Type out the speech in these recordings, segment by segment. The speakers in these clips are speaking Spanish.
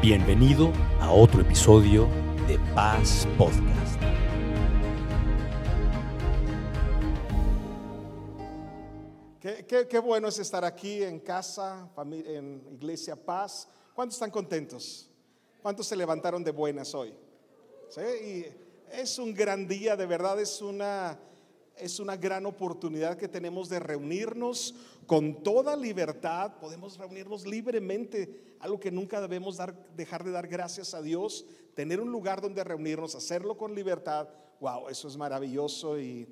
Bienvenido a otro episodio de Paz Podcast. Qué, qué- qué bueno es estar aquí en casa, en Iglesia Paz. ¿Cuántos están contentos? ¿Cuántos se levantaron de buenas hoy? Es un gran día, de verdad es una, es una gran oportunidad que tenemos de reunirnos con toda libertad. Podemos reunirnos libremente, algo que nunca debemos dejar de dar gracias a Dios. Tener un lugar donde reunirnos, hacerlo con libertad. Wow, eso es maravilloso y,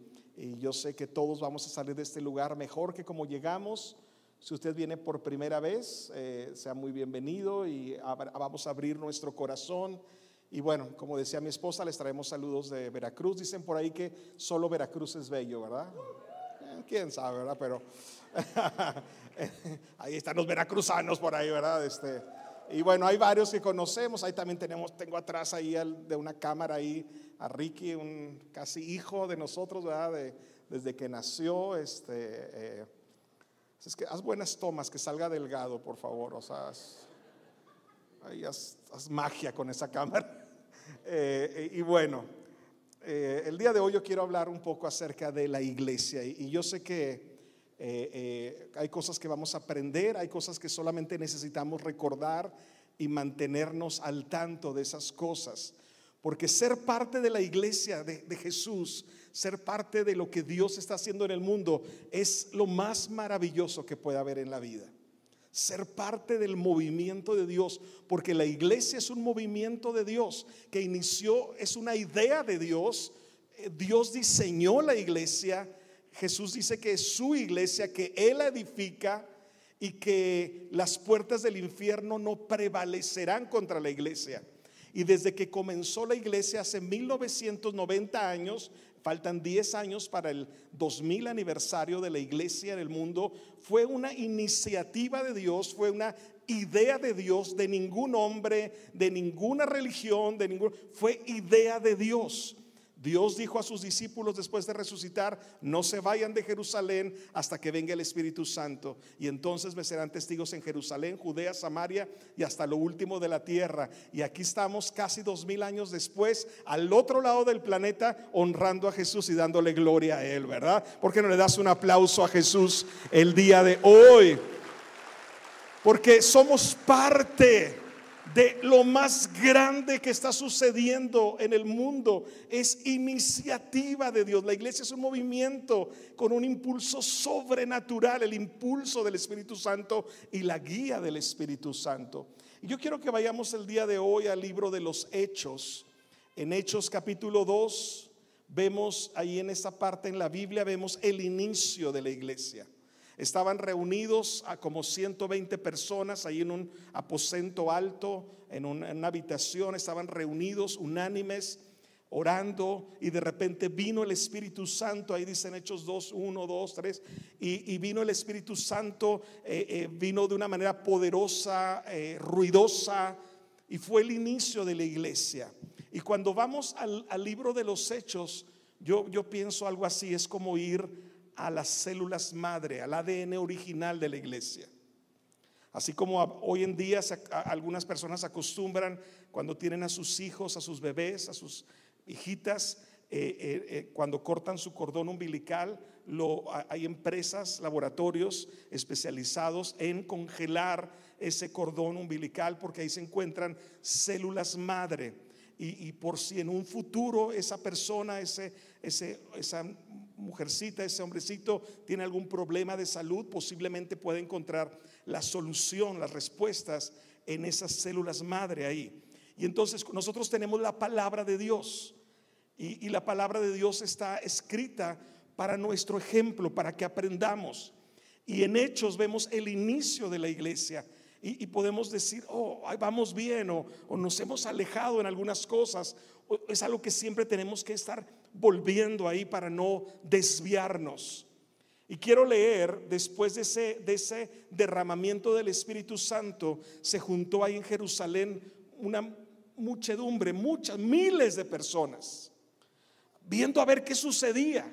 yo sé que todos vamos a salir de este lugar mejor que como llegamos. Si usted viene por primera vez, eh, sea muy bienvenido y vamos a abrir nuestro corazón. Y bueno, como decía mi esposa, les traemos saludos de Veracruz. Dicen por ahí que solo Veracruz es bello, ¿verdad? Eh, Quién sabe, ¿verdad? Pero ahí están los veracruzanos por ahí, ¿verdad? Este, y bueno, hay varios que conocemos. Ahí también tenemos, tengo atrás ahí de una cámara ahí a Ricky, un casi hijo de nosotros, ¿verdad? De- desde que nació, este. eh, es que haz buenas tomas, que salga delgado, por favor. O sea, ahí haz, haz magia con esa cámara. Eh, y bueno, eh, el día de hoy yo quiero hablar un poco acerca de la iglesia. Y, yo sé que eh, hay cosas que vamos a aprender, hay cosas que solamente necesitamos recordar y mantenernos al tanto de esas cosas. Porque ser parte de la iglesia de, de Jesús, ser parte de lo que Dios está haciendo en el mundo, es lo más maravilloso que puede haber en la vida. Ser parte del movimiento de Dios, porque la iglesia es un movimiento de Dios que inició, es una idea de Dios. Eh, Dios diseñó la iglesia. Jesús dice que es su iglesia, que Él edifica y que las puertas del infierno no prevalecerán contra la iglesia. Y desde que comenzó la iglesia hace 1990 años, faltan 10 años para el 2000 aniversario de la iglesia en el mundo, fue una iniciativa de Dios, fue una idea de Dios, de ningún hombre, de ninguna religión, de ningún, fue idea de Dios. Dios dijo a sus discípulos después de resucitar, no se vayan de Jerusalén hasta que venga el Espíritu Santo. Y entonces me serán testigos en Jerusalén, Judea, Samaria y hasta lo último de la tierra. Y aquí estamos casi dos mil años después, al otro lado del planeta, honrando a Jesús y dándole gloria a Él, ¿verdad? ¿Por qué no le das un aplauso a Jesús el día de hoy? Porque somos parte de lo más grande que está sucediendo en el mundo. Es iniciativa de Dios. La iglesia es un movimiento con un impulso sobrenatural, el impulso del Espíritu Santo y la guía del Espíritu Santo. Y yo quiero que vayamos el día de hoy al libro de los Hechos. En Hechos capítulo 2 vemos ahí en esta parte en la Biblia vemos el inicio de la iglesia. Estaban reunidos a como 120 personas ahí en un aposento alto, en una, habitación, estaban reunidos unánimes, orando y de repente vino el Espíritu Santo, ahí dicen Hechos 2, 1, 2, 3, y, y vino el Espíritu Santo, eh, eh, vino de una manera poderosa, eh, ruidosa, y fue el inicio de la iglesia. Y cuando vamos al, al libro de los Hechos, yo, yo pienso algo así, es como ir a las células madre, al ADN original de la iglesia. Así como hoy en día algunas personas acostumbran cuando tienen a sus hijos, a sus bebés, a sus hijitas, eh, eh, eh, cuando cortan su cordón umbilical, hay empresas, laboratorios especializados en congelar ese cordón umbilical porque ahí se encuentran células madre. Y, y por si en un futuro esa persona, ese, ese, esa mujercita, ese hombrecito tiene algún problema de salud, posiblemente puede encontrar la solución, las respuestas en esas células madre ahí. Y entonces nosotros tenemos la palabra de Dios. Y, la palabra de Dios está escrita para nuestro ejemplo, para que aprendamos. Y en Hechos vemos el inicio de la iglesia. Y, podemos decir, oh, vamos bien, o, o nos hemos alejado en algunas cosas. Es algo que siempre tenemos que estar volviendo ahí para no desviarnos. Y quiero leer, después de ese, de ese derramamiento del Espíritu Santo, se juntó ahí en Jerusalén una muchedumbre, muchas, miles de personas, viendo a ver qué sucedía.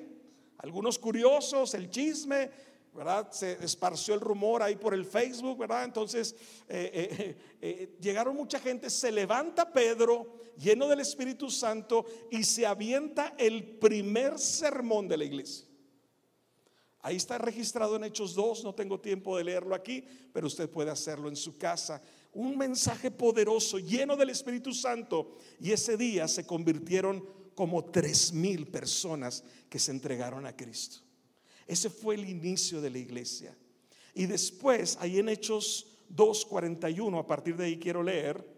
Algunos curiosos, el chisme, ¿verdad? Se esparció el rumor ahí por el Facebook, ¿verdad? Entonces eh, eh, eh, llegaron mucha gente, se levanta Pedro lleno del Espíritu Santo y se avienta el primer sermón de la iglesia. Ahí está registrado en Hechos 2, no tengo tiempo de leerlo aquí, pero usted puede hacerlo en su casa. Un mensaje poderoso, lleno del Espíritu Santo. Y ese día se convirtieron como tres mil personas que se entregaron a Cristo. Ese fue el inicio de la iglesia. Y después, ahí en Hechos 2.41, a partir de ahí quiero leer,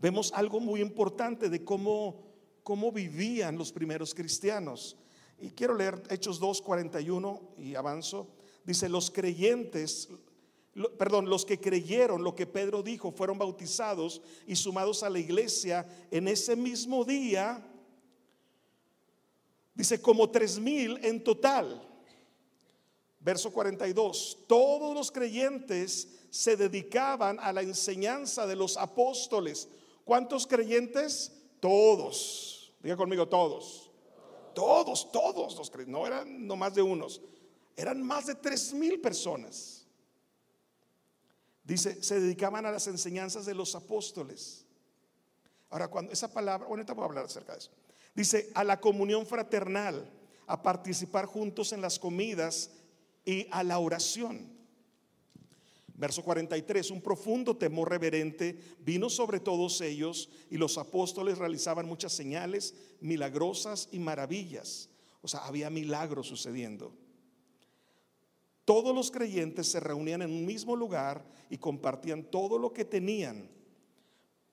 vemos algo muy importante de cómo, cómo vivían los primeros cristianos. Y quiero leer Hechos 2, 41 y avanzo. Dice, los creyentes, perdón, los que creyeron lo que Pedro dijo fueron bautizados y sumados a la iglesia en ese mismo día. Dice, como tres mil en total. Verso 42, todos los creyentes se dedicaban a la enseñanza de los apóstoles. ¿Cuántos creyentes? Todos. Diga conmigo, todos todos, todos los creyentes, no eran no más de unos, eran más de tres mil personas. Dice, se dedicaban a las enseñanzas de los apóstoles. Ahora, cuando esa palabra, bueno, ahorita voy a hablar acerca de eso. Dice, a la comunión fraternal, a participar juntos en las comidas y a la oración. Verso 43, un profundo temor reverente vino sobre todos ellos y los apóstoles realizaban muchas señales milagrosas y maravillas. O sea, había milagros sucediendo. Todos los creyentes se reunían en un mismo lugar y compartían todo lo que tenían.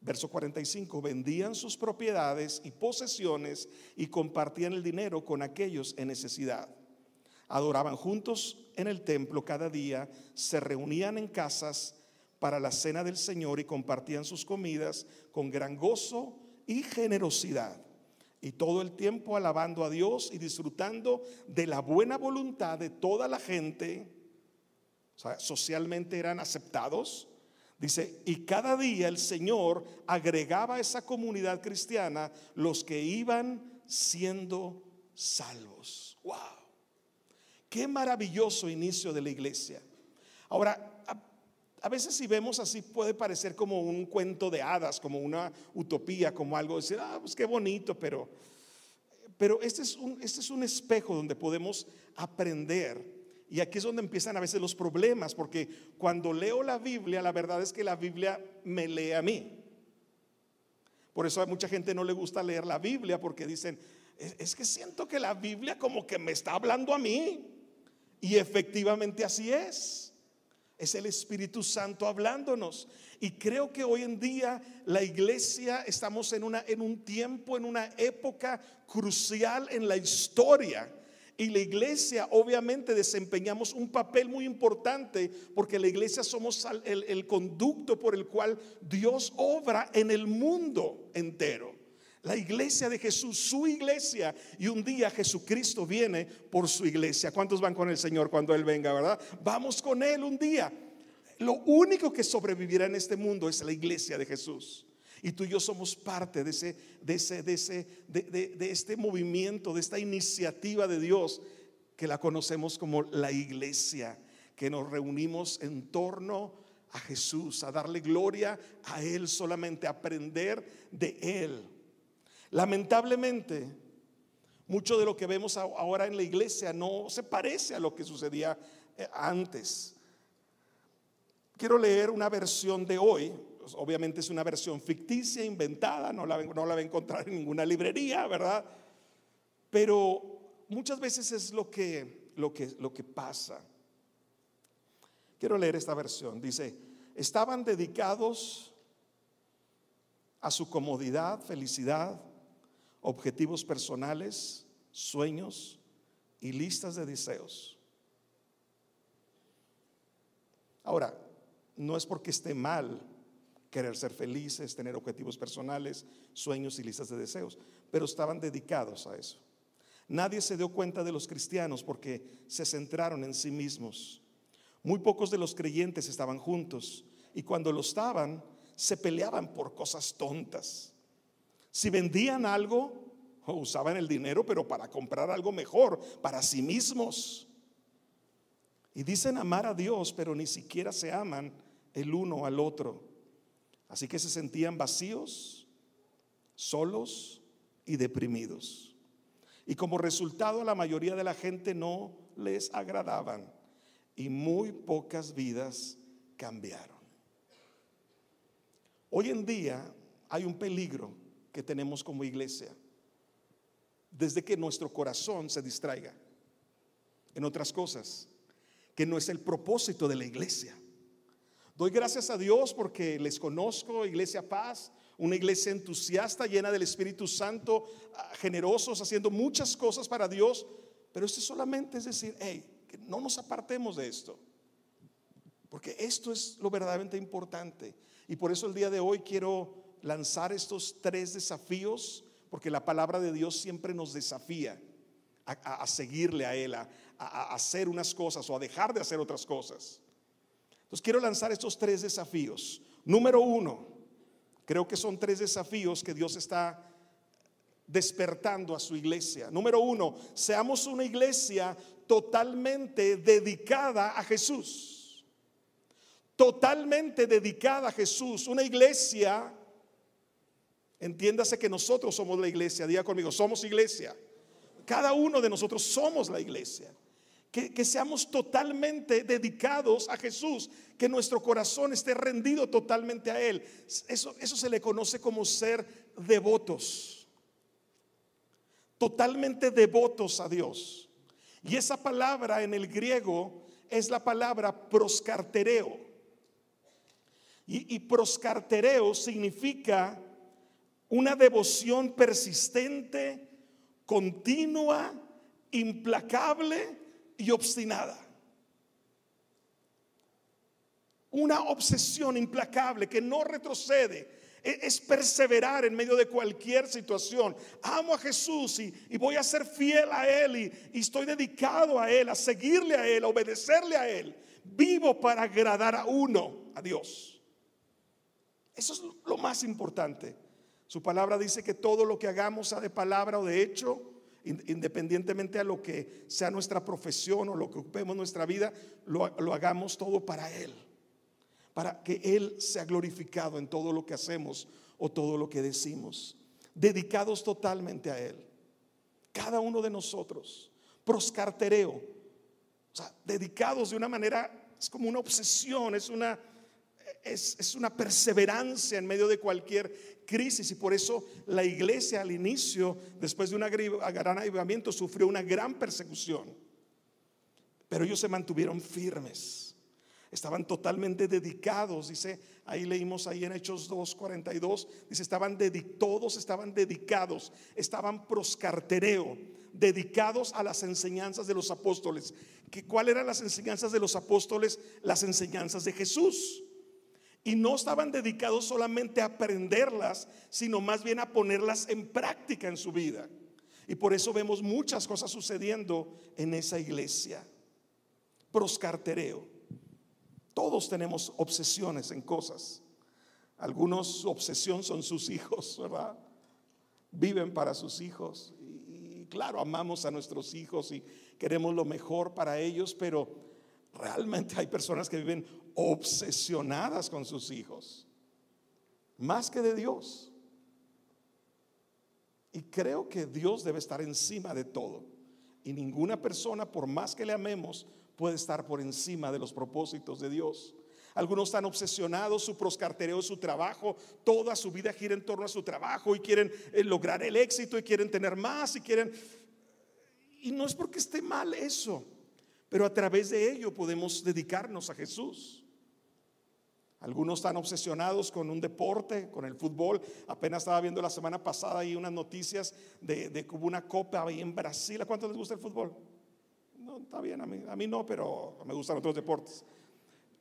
Verso 45, vendían sus propiedades y posesiones y compartían el dinero con aquellos en necesidad. Adoraban juntos en el templo cada día, se reunían en casas para la cena del Señor y compartían sus comidas con gran gozo y generosidad. Y todo el tiempo alabando a Dios y disfrutando de la buena voluntad de toda la gente. O sea, socialmente eran aceptados. Dice, y cada día el Señor agregaba a esa comunidad cristiana los que iban siendo salvos. ¡Wow! Qué maravilloso inicio de la iglesia. Ahora, a, veces si vemos así puede parecer como un cuento de hadas, como una utopía, como algo de decir, ah, pues qué bonito, pero, pero este, es un, este es un espejo donde podemos aprender. Y aquí es donde empiezan a veces los problemas, porque cuando leo la Biblia, la verdad es que la Biblia me lee a mí. Por eso a mucha gente no le gusta leer la Biblia, porque dicen, es que siento que la Biblia como que me está hablando a mí. Y efectivamente así es. Es el Espíritu Santo hablándonos. Y creo que hoy en día la iglesia estamos en, una, en un tiempo, en una época crucial en la historia. Y la iglesia obviamente desempeñamos un papel muy importante porque la iglesia somos el, el conducto por el cual Dios obra en el mundo entero la iglesia de Jesús, su iglesia. Y un día Jesucristo viene por su iglesia. ¿Cuántos van con el Señor cuando Él venga, verdad? Vamos con Él un día. Lo único que sobrevivirá en este mundo es la iglesia de Jesús. Y tú y yo somos parte de, ese, de, ese, de, ese, de este movimiento, de esta iniciativa de Dios que la conocemos como la iglesia, que nos reunimos en torno a Jesús, a darle gloria a Él, solamente a aprender de Él. Lamentablemente, mucho de lo que vemos ahora en la iglesia no se parece a lo que sucedía eh, antes. Quiero leer una versión de hoy, pues, obviamente es una versión ficticia, inventada, no la, no la va a encontrar en ninguna librería, ¿verdad? Pero muchas veces es lo que, lo que, lo que pasa. Quiero leer esta versión. Dice, estaban dedicados a su comodidad, felicidad, objetivos personales, sueños y listas de deseos. Ahora, no es porque esté mal querer ser felices, tener objetivos personales, sueños y listas de deseos, pero estaban dedicados a eso. Nadie se dio cuenta de los cristianos porque se centraron en sí mismos. Muy pocos de los creyentes estaban juntos y cuando lo estaban, se peleaban por cosas tontas. Si vendían algo, usaban el dinero, pero para comprar algo mejor para sí mismos. Y dicen amar a Dios, pero ni siquiera se aman el uno al otro. Así que se sentían vacíos, solos y deprimidos. Y como resultado la mayoría de la gente no les agradaban y muy pocas vidas cambiaron. Hoy en día hay un peligro que tenemos como iglesia desde que nuestro corazón se distraiga en otras cosas, que no es el propósito de la iglesia. Doy gracias a Dios porque les conozco, Iglesia Paz, una iglesia entusiasta, llena del Espíritu Santo, ah, generosos, haciendo muchas cosas para Dios, pero esto solamente es decir, hey, que no nos apartemos de esto, porque esto es lo verdaderamente importante. Y por eso el día de hoy quiero lanzar estos tres desafíos, porque la palabra de Dios siempre nos desafía a, seguirle a Él, a, a hacer unas cosas o a dejar de hacer otras cosas. Entonces quiero lanzar estos tres desafíos. Número uno, creo que son tres desafíos que Dios está despertando a su iglesia. Número uno, seamos una iglesia totalmente dedicada a Jesús. Totalmente dedicada a Jesús. Una iglesia, entiéndase que nosotros somos la iglesia, diga conmigo, somos iglesia. Cada uno de nosotros somos la iglesia que, seamos totalmente dedicados a Jesús, que nuestro corazón esté rendido totalmente a Él. Eso, eso se le conoce como ser devotos, totalmente devotos a Dios. Y esa palabra en el griego es la palabra proscartereo. Y, y proscartereo significa una devoción persistente, continua, implacable y obstinada. Una obsesión implacable que no retrocede. E, es perseverar en medio de cualquier situación. Amo a Jesús y, voy a ser fiel a Él y, y estoy dedicado a Él, a seguirle a Él, a obedecerle a Él. Vivo para agradar a uno, a Dios. Eso es lo más importante. Su palabra dice que todo lo que hagamos, sea de palabra o de hecho, independientemente a lo que sea nuestra profesión o lo que ocupemos nuestra vida, lo, hagamos todo para Él, para que Él sea glorificado en todo lo que hacemos o todo lo que decimos, dedicados totalmente a Él. Cada uno de nosotros, proscartereo, o sea, dedicados de una manera, es como una obsesión, es una es, una perseverancia en medio de cualquier crisis y por eso la iglesia al inicio, después de un gran avivamiento, sufrió una gran persecución. Pero ellos se mantuvieron firmes, estaban totalmente dedicados, dice, ahí leímos ahí en Hechos 2.42, dice, estaban todos estaban dedicados, estaban proscartereo, dedicados a las enseñanzas de los apóstoles. ¿Que, ¿Cuáles eran las enseñanzas de los apóstoles? Las enseñanzas de Jesús. Y no estaban dedicados solamente a aprenderlas, sino más bien a ponerlas en práctica en su vida. Y por eso vemos muchas cosas sucediendo en esa iglesia. Proscartereo. Todos tenemos obsesiones en cosas. Algunos su obsesión son sus hijos, ¿verdad? Viven para sus hijos. Y, y claro, amamos a nuestros hijos y queremos lo mejor para ellos, pero realmente hay personas que viven obsesionadas con sus hijos, más que de Dios. Y creo que Dios debe estar encima de todo. Y ninguna persona, por más que le amemos, puede estar por encima de los propósitos de Dios. Algunos están obsesionados, su proscartereo su trabajo, toda su vida gira en torno a su trabajo y quieren eh, lograr el éxito y quieren tener más y quieren... Y no es porque esté mal eso, pero a través de ello podemos dedicarnos a Jesús. Algunos están obsesionados con un deporte, con el fútbol. Apenas estaba viendo la semana pasada ahí unas noticias de, que hubo una copa ahí en Brasil. ¿A cuántos les gusta el fútbol? No, está bien, a mí, a mí no, pero me gustan otros deportes.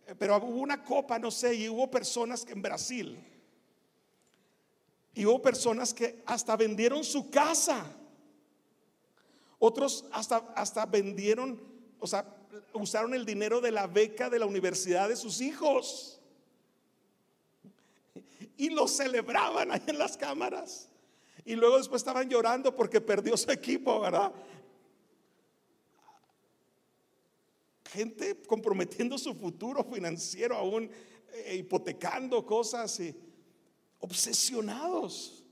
Eh, pero hubo una copa, no sé, y hubo personas que en Brasil. Y hubo personas que hasta vendieron su casa. Otros hasta, hasta vendieron, o sea, usaron el dinero de la beca de la universidad de sus hijos y lo celebraban ahí en las cámaras. Y luego después estaban llorando porque perdió su equipo, ¿verdad? gente comprometiendo su futuro financiero, aún eh, hipotecando cosas y obsesionados.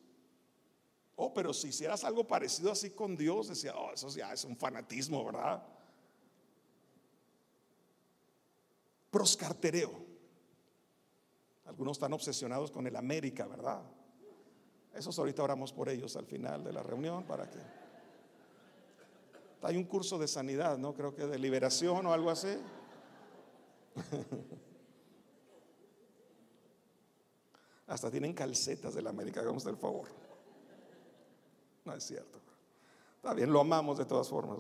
Oh, pero si hicieras algo parecido así con Dios, decía, oh, eso ya es un fanatismo, ¿verdad? Proscartereo. Algunos están obsesionados con el América, ¿verdad? Esos ahorita oramos por ellos al final de la reunión para que... Hay un curso de sanidad, ¿no? Creo que de liberación o algo así. Hasta tienen calcetas de la América, hagamos el favor. No es cierto. Está bien, lo amamos de todas formas.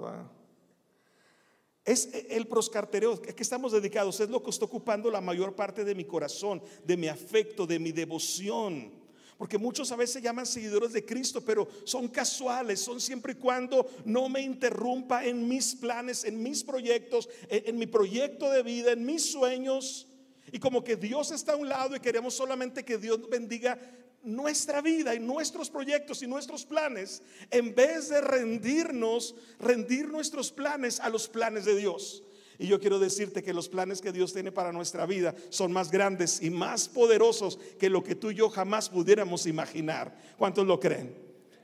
Es el proscartereo que estamos dedicados, es lo que está ocupando la mayor parte de mi corazón, de mi afecto, de mi devoción. Porque muchos a veces llaman seguidores de Cristo, pero son casuales, son siempre y cuando no me interrumpa en mis planes, en mis proyectos, en, mi proyecto de vida, en mis sueños. Y como que Dios está a un lado y queremos solamente que Dios bendiga nuestra vida y nuestros proyectos y nuestros planes, en vez de rendirnos, rendir nuestros planes a los planes de Dios. Y yo quiero decirte que los planes que Dios tiene para nuestra vida son más grandes y más poderosos que lo que tú y yo jamás pudiéramos imaginar. ¿Cuántos lo creen?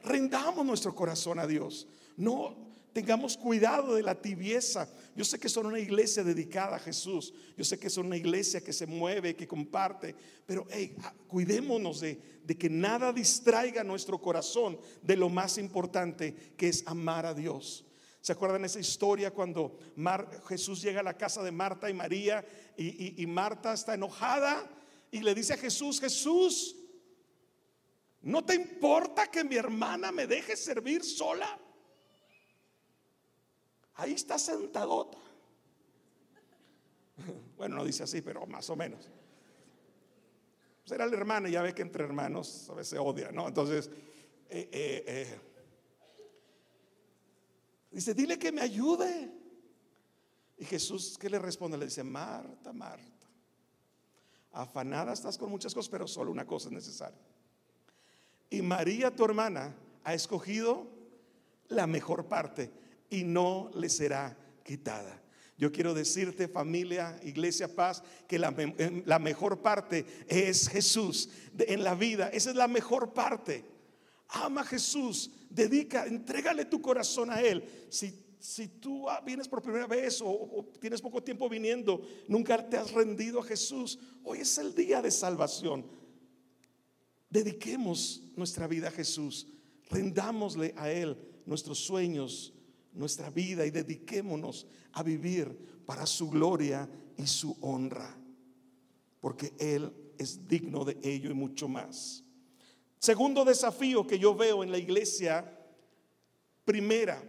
Rendamos nuestro corazón a Dios. No tengamos cuidado de la tibieza. Yo sé que son una iglesia dedicada a Jesús. Yo sé que son una iglesia que se mueve, que comparte. Pero ah, cuidémonos de, de que nada distraiga nuestro corazón de lo más importante que es amar a Dios. ¿Se acuerdan esa historia cuando Jesús llega a la casa de Marta y María y, Marta está enojada y le dice a Jesús, Jesús, ¿no te importa que mi hermana me deje servir sola? Ahí está sentadota. Bueno, no dice así, pero más o menos. Pues era la hermana, ya ve que entre hermanos a veces odia, ¿no? Entonces, eh, eh, eh Dice, dile que me ayude. Y Jesús, ¿qué le responde? Le dice, Marta, Marta, afanada estás con muchas cosas, pero solo una cosa es necesaria. Y María, tu hermana, ha escogido la mejor parte y no le será quitada. Yo quiero decirte, familia, iglesia, paz, que la, la mejor parte es Jesús en la vida. Esa es la mejor parte. Ama a Jesús, dedica, entrégale tu corazón a Él. Si, si tú ah, vienes por primera vez o, tienes poco tiempo viniendo, nunca te has rendido a Jesús, hoy es el día de salvación. Dediquemos nuestra vida a Jesús, rendámosle a Él nuestros sueños, nuestra vida y dediquémonos a vivir para su gloria y su honra, porque Él es digno de ello y mucho más. Segundo desafío que yo veo en la iglesia primera,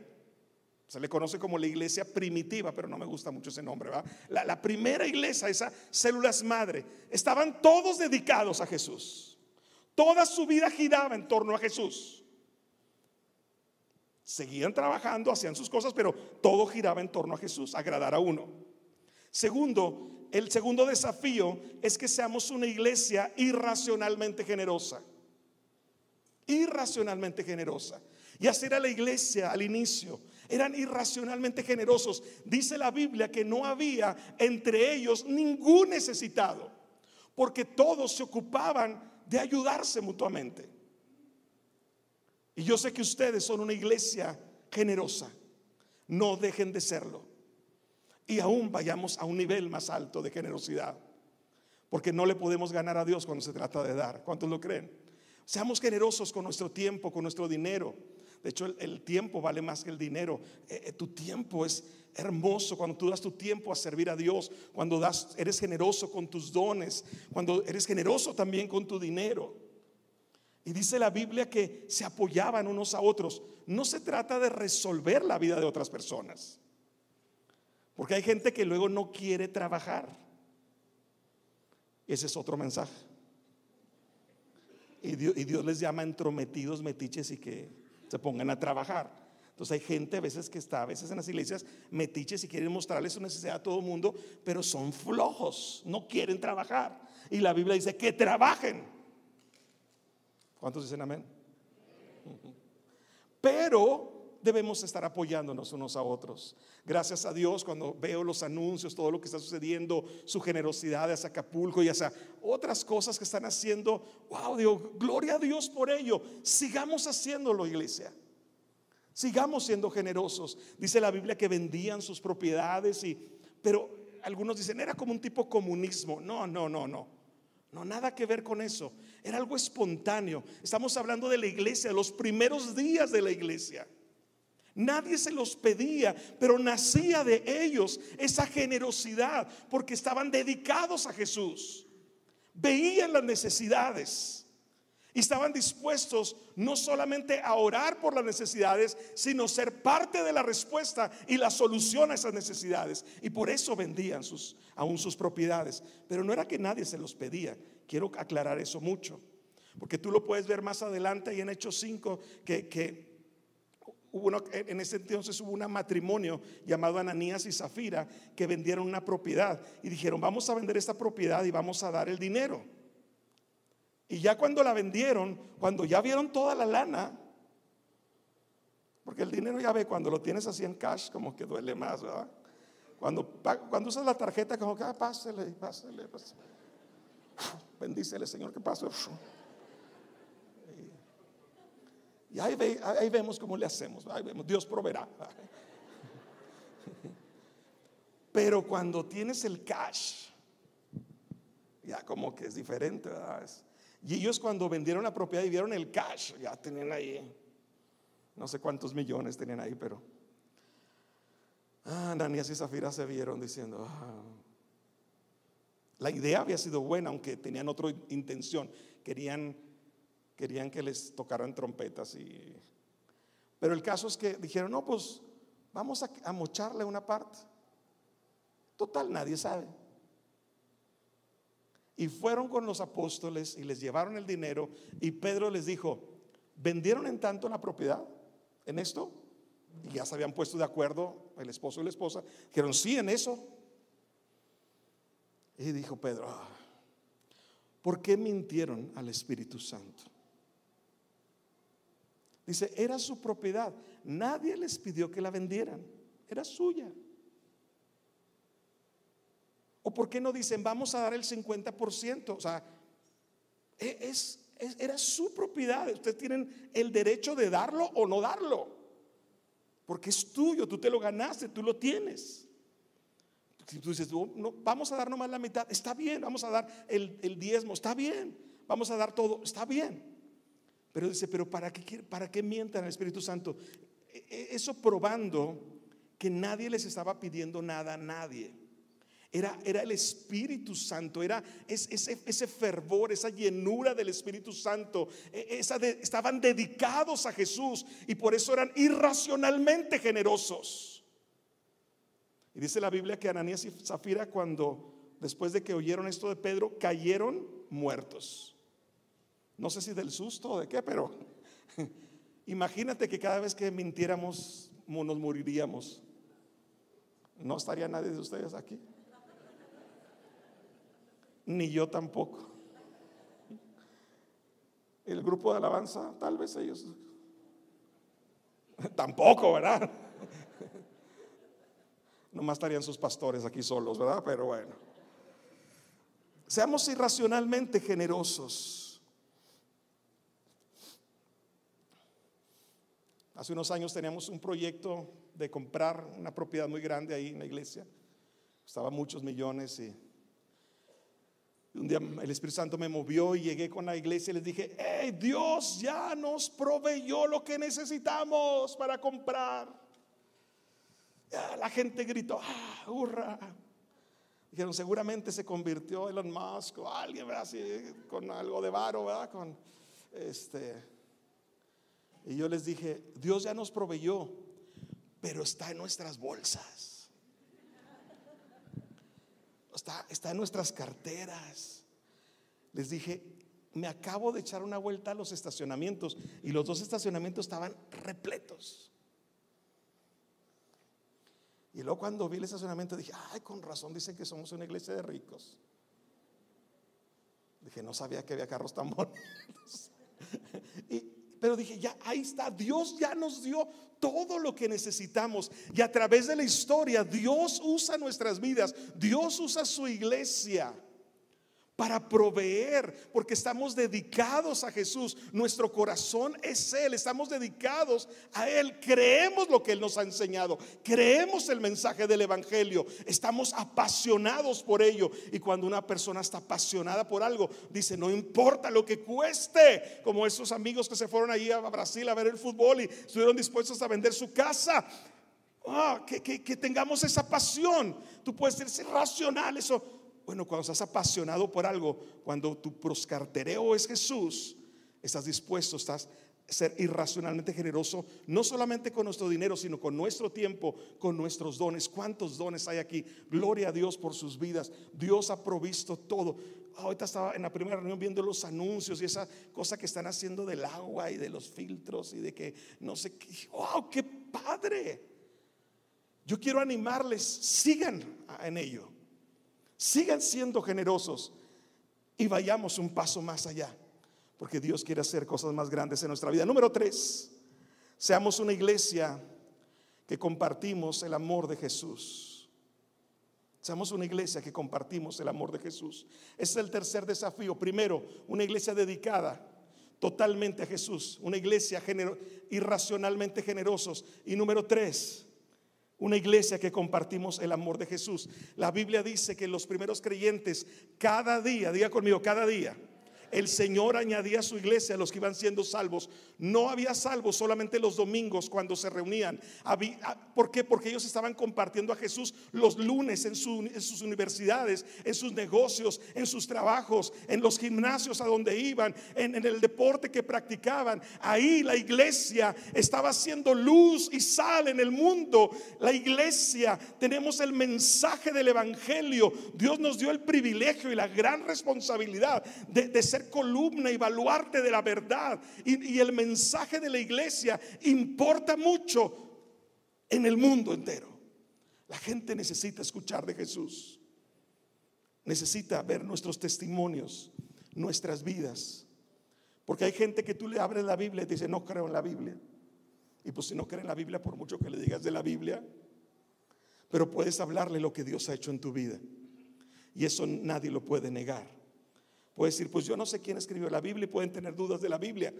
se le conoce como la iglesia primitiva, pero no me gusta mucho ese nombre. La, la primera iglesia, esas células madre, estaban todos dedicados a Jesús. Toda su vida giraba en torno a Jesús. Seguían trabajando, hacían sus cosas, pero todo giraba en torno a Jesús, agradar a uno. Segundo, el segundo desafío es que seamos una iglesia irracionalmente generosa irracionalmente generosa. Y así era la iglesia al inicio. Eran irracionalmente generosos. Dice la Biblia que no había entre ellos ningún necesitado, porque todos se ocupaban de ayudarse mutuamente. Y yo sé que ustedes son una iglesia generosa. No dejen de serlo. Y aún vayamos a un nivel más alto de generosidad. Porque no le podemos ganar a Dios cuando se trata de dar. ¿Cuántos lo creen? Seamos generosos con nuestro tiempo, con nuestro dinero. De hecho, el, tiempo vale más que el dinero. Eh, eh, tu tiempo es hermoso cuando tú das tu tiempo a servir a Dios, cuando das, eres generoso con tus dones, cuando eres generoso también con tu dinero. Y dice la Biblia que se apoyaban unos a otros. No se trata de resolver la vida de otras personas. Porque hay gente que luego no quiere trabajar. Ese es otro mensaje. Y Dios, les llama entrometidos, metiches y que se pongan a trabajar. Entonces hay gente a veces que está, a veces en las iglesias, metiches y quieren mostrarles su necesidad a todo el mundo, pero son flojos, no quieren trabajar. Y la Biblia dice que trabajen. ¿Cuántos dicen amén? Pero debemos estar apoyándonos unos a otros. Gracias a Dios cuando veo los anuncios, todo lo que está sucediendo, su generosidad hacia Acapulco y hacia otras cosas que están haciendo. Wow, digo, gloria a Dios por ello. Sigamos haciéndolo, iglesia. Sigamos siendo generosos. Dice la Biblia que vendían sus propiedades y pero algunos dicen, era como un tipo comunismo. No, no, no, no. No, nada que ver con eso. Era algo espontáneo. Estamos hablando de la iglesia, los primeros días de la iglesia. Nadie se los pedía, pero nacía de ellos esa generosidad porque estaban dedicados a Jesús. Veían las necesidades. Y estaban dispuestos no solamente a orar por las necesidades, sino ser parte de la respuesta y la solución a esas necesidades. Y por eso vendían sus, aún sus propiedades. Pero no era que nadie se los pedía. Quiero aclarar eso mucho. Porque tú lo puedes ver más adelante y en Hechos 5 que, que hubo en ese entonces hubo un matrimonio llamado Ananías y Zafira que vendieron una propiedad y dijeron, vamos a vender esta propiedad y vamos a dar el dinero. Y ya cuando la vendieron, cuando ya vieron toda la lana, porque el dinero ya ve, cuando lo tienes así en cash, como que duele más, ¿verdad? Cuando, cuando usas la tarjeta, como que, ah, pásele, pásele, pásele. Bendícele, Señor, que pase. Y ahí, ahí, vemos cómo le hacemos. Ahí vemos, Dios proveerá. Pero cuando tienes el cash, ya como que es diferente, ¿verdad? Y ellos cuando vendieron la propiedad y vieron el cash, ya tenían ahí, no sé cuántos millones tenían ahí, pero ah, y Zafira se vieron diciendo, ah". la idea había sido buena, aunque tenían otra intención, querían, querían que les tocaran trompetas y... Pero el caso es que dijeron, no, pues vamos a mocharle una parte. Total, nadie sabe. Y fueron con los apóstoles y les llevaron el dinero y Pedro les dijo, ¿vendieron en tanto la propiedad en esto? Y ya se habían puesto de acuerdo el esposo y la esposa. Dijeron, sí, en eso. Y dijo Pedro, ah, ¿por qué mintieron al Espíritu Santo? Dice, era su propiedad. Nadie les pidió que la vendieran. Era suya. ¿O por qué no dicen, vamos a dar el 50%? O sea, e, es, era su propiedad. Ustedes tienen el derecho de darlo o no darlo. Porque es tuyo, tú te lo ganaste, tú lo tienes. Si tú dices, no, vamos a dar nomás la mitad, está bien, vamos a dar el, el, diezmo, está bien, vamos a dar todo, está bien. Pero dice, pero ¿para qué, para qué mientan al Espíritu Santo? E, e, eso probando que nadie les estaba pidiendo nada a nadie. Era, era el Espíritu Santo, era ese, ese, fervor, esa llenura del Espíritu Santo. E, esa estaban dedicados a Jesús y por eso eran irracionalmente generosos. Y dice la Biblia que Ananías y Zafira cuando después de que oyeron esto de Pedro cayeron muertos. No sé si del susto o de qué, pero imagínate que cada vez que mintiéramos nos moriríamos. No estaría nadie de ustedes aquí ni yo tampoco. El grupo de alabanza, tal vez ellos tampoco, ¿verdad? Nomás estarían sus pastores aquí solos, ¿verdad? Pero bueno. Seamos irracionalmente generosos. Hace unos años teníamos un proyecto de comprar una propiedad muy grande ahí en la iglesia. Costaba muchos millones y un día el Espíritu Santo me movió y llegué con la iglesia y les dije, hey, Dios ya nos proveyó lo que necesitamos para comprar. La gente gritó, ah, hurra. Dijeron, seguramente se convirtió Elon Musk o alguien. Así, con algo de varo, ¿verdad? Con este. Y yo les dije, Dios ya nos proveyó, pero está en nuestras bolsas está, en nuestras carteras. Les dije, me acabo de echar una vuelta a los estacionamientos y los dos estacionamientos estaban repletos. Y luego cuando vi el estacionamiento dije, ay, con razón dicen que somos una iglesia de ricos. Dije, no sabía que había carros tan bonitos. pero dije, ya, ahí está, Dios ya nos dio todo lo que necesitamos. Y a través de la historia, Dios usa nuestras vidas, Dios usa su iglesia para proveer, porque estamos dedicados a Jesús. Nuestro corazón es Él, estamos dedicados a Él. Creemos lo que Él nos ha enseñado, creemos el mensaje del Evangelio, estamos apasionados por ello. Y cuando una persona está apasionada por algo, dice, no importa lo que cueste, como esos amigos que se fueron allí a Brasil a ver el fútbol y estuvieron dispuestos a vender su casa. Ah, que, que, tengamos esa pasión. Tú puedes ser racional, eso bueno, cuando estás apasionado por algo, cuando tu proscartereo es Jesús, estás dispuesto, estás a ser irracionalmente generoso, no solamente con nuestro dinero, sino con nuestro tiempo, con nuestros dones. ¿Cuántos dones hay aquí? Gloria a Dios por sus vidas. Dios ha provisto todo. Ahorita estaba en la primera reunión viendo los anuncios y esa cosa que están haciendo del agua y de los filtros y de que no sé qué. ¡Wow! ¡Qué padre! Yo quiero animarles, sigan en ello. Sigan siendo generosos y vayamos un paso más allá, porque Dios quiere hacer cosas más grandes en nuestra vida. Número tres, seamos una iglesia que compartimos el amor de Jesús. Seamos una iglesia que compartimos el amor de Jesús. Ese es el tercer desafío. Primero, una iglesia dedicada totalmente a Jesús. Una iglesia irracionalmente generosos. Y número tres, una iglesia que compartimos el amor de Jesús. La Biblia dice que los primeros creyentes, cada día, diga conmigo, cada día, el Señor añadía a su iglesia a los que iban siendo salvos. No había salvos solamente los domingos cuando se reunían. Ah, ¿Por qué? Porque ellos estaban compartiendo a Jesús los lunes en, sus universidades, en sus negocios, en sus trabajos, en los gimnasios a donde iban, en, el deporte que practicaban. Ahí la iglesia estaba haciendo luz y sal en el mundo. La iglesia, tenemos el mensaje del Evangelio. Dios nos dio el privilegio y la gran responsabilidad de ser columna y baluarte de la verdad. Y, el mensaje de la iglesia importa mucho en el mundo entero. La gente necesita escuchar de Jesús. Necesita ver nuestros testimonios, nuestras vidas. Porque hay gente que tú le abres la Biblia y dice, no creo en la Biblia. Y pues si no cree en la Biblia, por mucho que le digas de la Biblia, pero puedes hablarle lo que Dios ha hecho en tu vida. Y eso nadie lo puede negar. Puede decir, pues yo no sé quién escribió la Biblia y pueden tener dudas de la Biblia.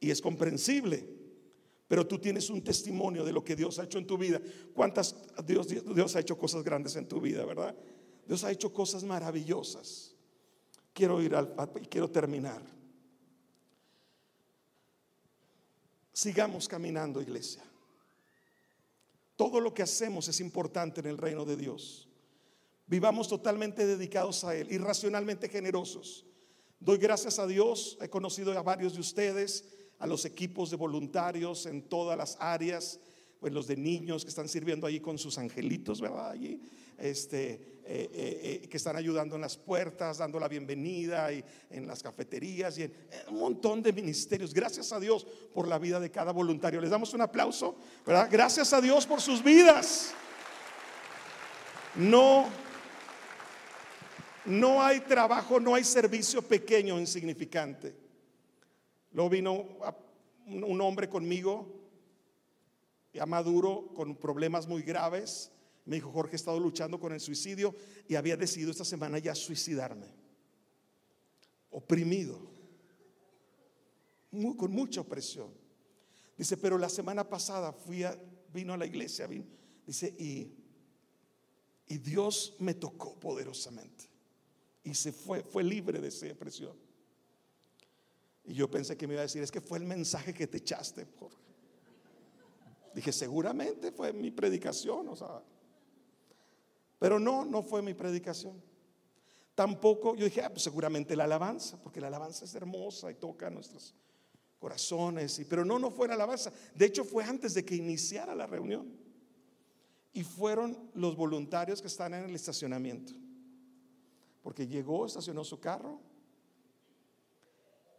Y es comprensible. Pero tú tienes un testimonio de lo que Dios ha hecho en tu vida. ¿Cuántas Dios, Dios ha hecho cosas grandes en tu vida, verdad? Dios ha hecho cosas maravillosas. Quiero ir al y quiero terminar. Sigamos caminando, iglesia. Todo lo que hacemos es importante en el reino de Dios. Vivamos totalmente dedicados a Él, irracionalmente generosos. Doy gracias a Dios, he conocido a varios de ustedes, a los equipos de voluntarios en todas las áreas, pues los de niños que están sirviendo allí con sus angelitos, ¿verdad? Allí, este, eh, eh, eh, que están ayudando en las puertas, dando la bienvenida y en las cafeterías y en, un montón de ministerios. Gracias a Dios por la vida de cada voluntario. Les damos un aplauso, ¿verdad? Gracias a Dios por sus vidas. No no hay trabajo, no hay servicio pequeño insignificante. Luego vino un hombre conmigo, ya maduro, con problemas muy graves. Me dijo, Jorge, he estado luchando con el suicidio y había decidido esta semana ya suicidarme. Oprimido, con mucha opresión. Dice, pero la semana pasada fui a, vino a la iglesia, dice, y Dios me tocó poderosamente y se fue, fue libre de esa depresión. Y yo pensé que me iba a decir, es que fue el mensaje que te echaste, Jorge. Dije, seguramente fue mi predicación, o sea. Pero no, no fue mi predicación. Tampoco, yo dije, ah, pues seguramente la alabanza, porque la alabanza es hermosa y toca nuestros corazones. Y, pero no, no fue la alabanza. De hecho, fue antes de que iniciara la reunión. Y fueron los voluntarios que están en el estacionamiento porque llegó, estacionó su carro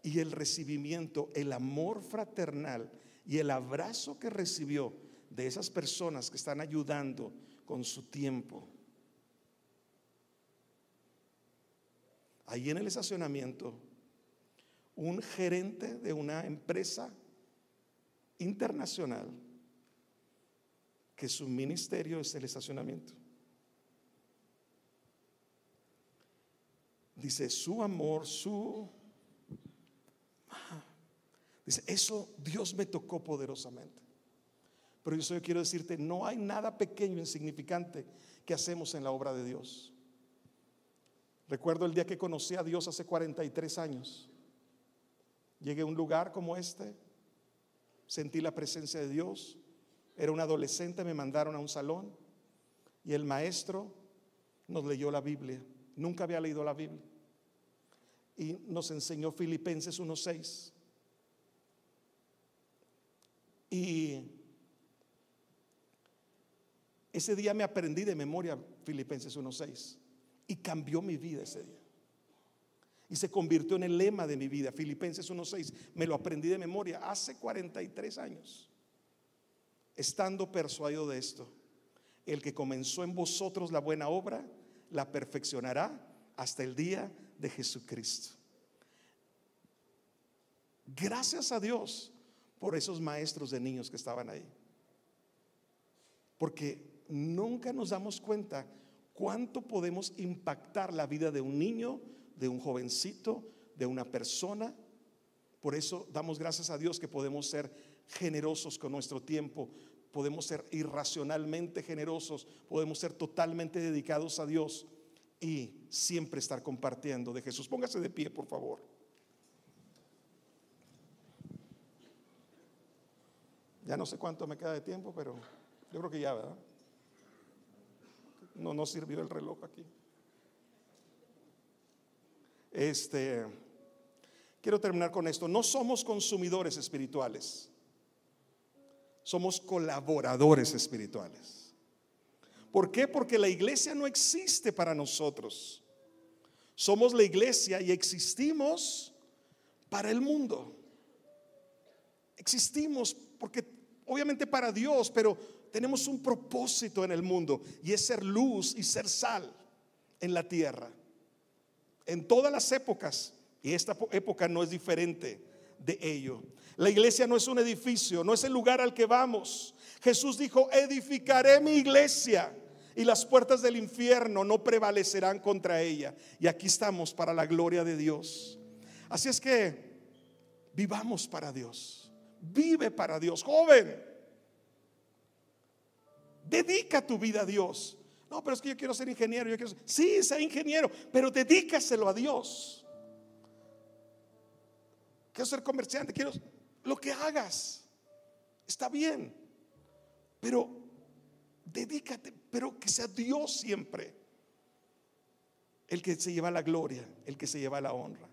y el recibimiento, el amor fraternal y el abrazo que recibió de esas personas que están ayudando con su tiempo. Ahí en el estacionamiento, un gerente de una empresa internacional que su ministerio es el estacionamiento. Dice, su amor, su... Dice, eso Dios me tocó poderosamente. Pero yo solo quiero decirte, no hay nada pequeño, insignificante que hacemos en la obra de Dios. Recuerdo el día que conocí a Dios hace 43 años. Llegué a un lugar como este, sentí la presencia de Dios, era un adolescente, me mandaron a un salón y el maestro nos leyó la Biblia. Nunca había leído la Biblia. Y nos enseñó Filipenses 1.6. Y ese día me aprendí de memoria Filipenses 1.6 y cambió mi vida ese día. Y se convirtió en el lema de mi vida, Filipenses 1.6. Me lo aprendí de memoria hace 43 años, estando persuadido de esto. El que comenzó en vosotros la buena obra, la perfeccionará hasta el día de Jesucristo. Gracias a Dios por esos maestros de niños que estaban ahí. Porque nunca nos damos cuenta cuánto podemos impactar la vida de un niño, de un jovencito, de una persona. Por eso damos gracias a Dios que podemos ser generosos con nuestro tiempo, podemos ser irracionalmente generosos, podemos ser totalmente dedicados a Dios y siempre estar compartiendo de Jesús. Póngase de pie, por favor. Ya no sé cuánto me queda de tiempo, pero yo creo que ya, ¿verdad? No, no sirvió el reloj aquí. Este, quiero terminar con esto. No somos consumidores espirituales. Somos colaboradores espirituales. ¿Por qué? Porque la iglesia no existe para nosotros. Somos la iglesia y existimos para el mundo. Existimos porque obviamente para Dios, pero tenemos un propósito en el mundo y es ser luz y ser sal en la tierra. En todas las épocas, y esta época no es diferente de ello. La iglesia no es un edificio, no es el lugar al que vamos. Jesús dijo, edificaré mi iglesia y las puertas del infierno no prevalecerán contra ella. Y aquí estamos para la gloria de Dios. Así es que vivamos para Dios. Vive para Dios, joven. Dedica tu vida a Dios. No, pero es que yo quiero ser ingeniero. Yo quiero Sí, sé ingeniero, pero dedícaselo a Dios. Quiero ser comerciante, quiero lo que hagas. Está bien. Pero dedícate, pero que sea Dios siempre el que se lleva la gloria, el que se lleva la honra.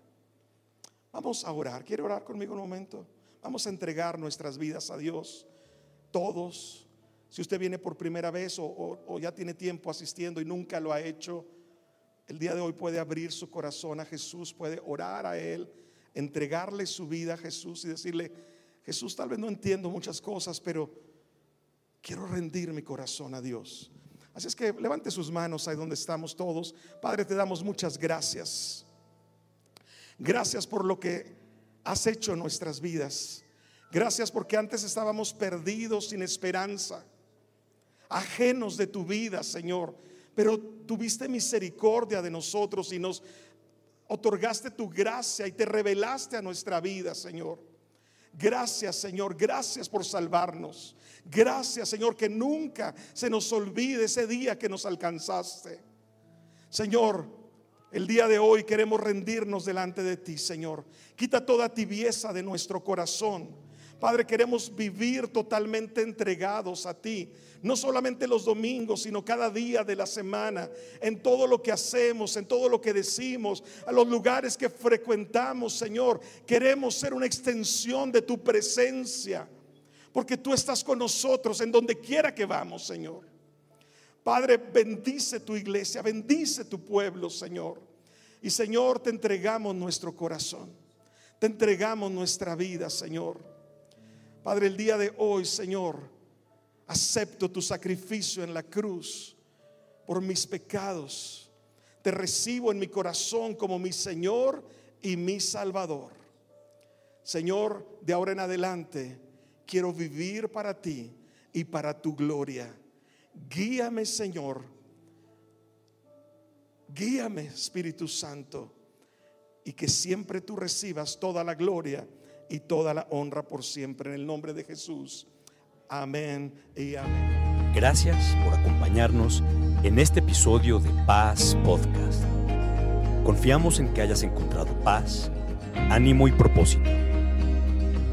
Vamos a orar. ¿Quiere orar conmigo un momento? Vamos a entregar nuestras vidas a Dios. Todos si usted viene por primera vez o, ya tiene tiempo asistiendo y nunca lo ha hecho, el día de hoy puede abrir su corazón a Jesús, puede orar a Él, entregarle su vida a Jesús y decirle, Jesús, tal vez no entiendo muchas cosas, pero quiero rendir mi corazón a Dios. Así es que levante sus manos ahí donde estamos todos. Padre, te damos muchas gracias. Gracias por lo que has hecho en nuestras vidas. Gracias porque antes estábamos perdidos sin esperanza ajenos de tu vida, Señor. Pero tuviste misericordia de nosotros y nos otorgaste tu gracia y te revelaste a nuestra vida, Señor. Gracias, Señor. Gracias por salvarnos. Gracias, Señor, que nunca se nos olvide ese día que nos alcanzaste. Señor, el día de hoy queremos rendirnos delante de ti, Señor. Quita toda tibieza de nuestro corazón. Padre, queremos vivir totalmente entregados a ti, no solamente los domingos, sino cada día de la semana, en todo lo que hacemos, en todo lo que decimos, a los lugares que frecuentamos, Señor. Queremos ser una extensión de tu presencia, porque tú estás con nosotros en donde quiera que vamos, Señor. Padre, bendice tu iglesia, bendice tu pueblo, Señor. Y Señor, te entregamos nuestro corazón, te entregamos nuestra vida, Señor. Padre, el día de hoy, Señor, acepto tu sacrificio en la cruz por mis pecados. Te recibo en mi corazón como mi Señor y mi Salvador. Señor, de ahora en adelante quiero vivir para ti y para tu gloria. Guíame, Señor. Guíame, Espíritu Santo, y que siempre tú recibas toda la gloria y toda la honra por siempre en el nombre de Jesús. Amén y amén. Gracias por acompañarnos en este episodio de Paz Podcast. Confiamos en que hayas encontrado paz, ánimo y propósito.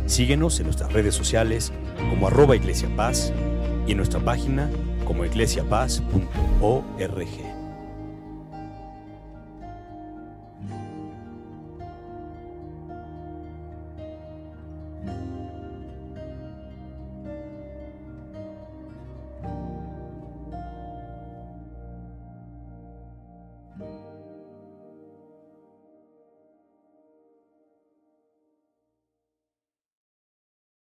Síguenos en nuestras redes sociales como arroba Iglesia y en nuestra página como iglesiapaz.org.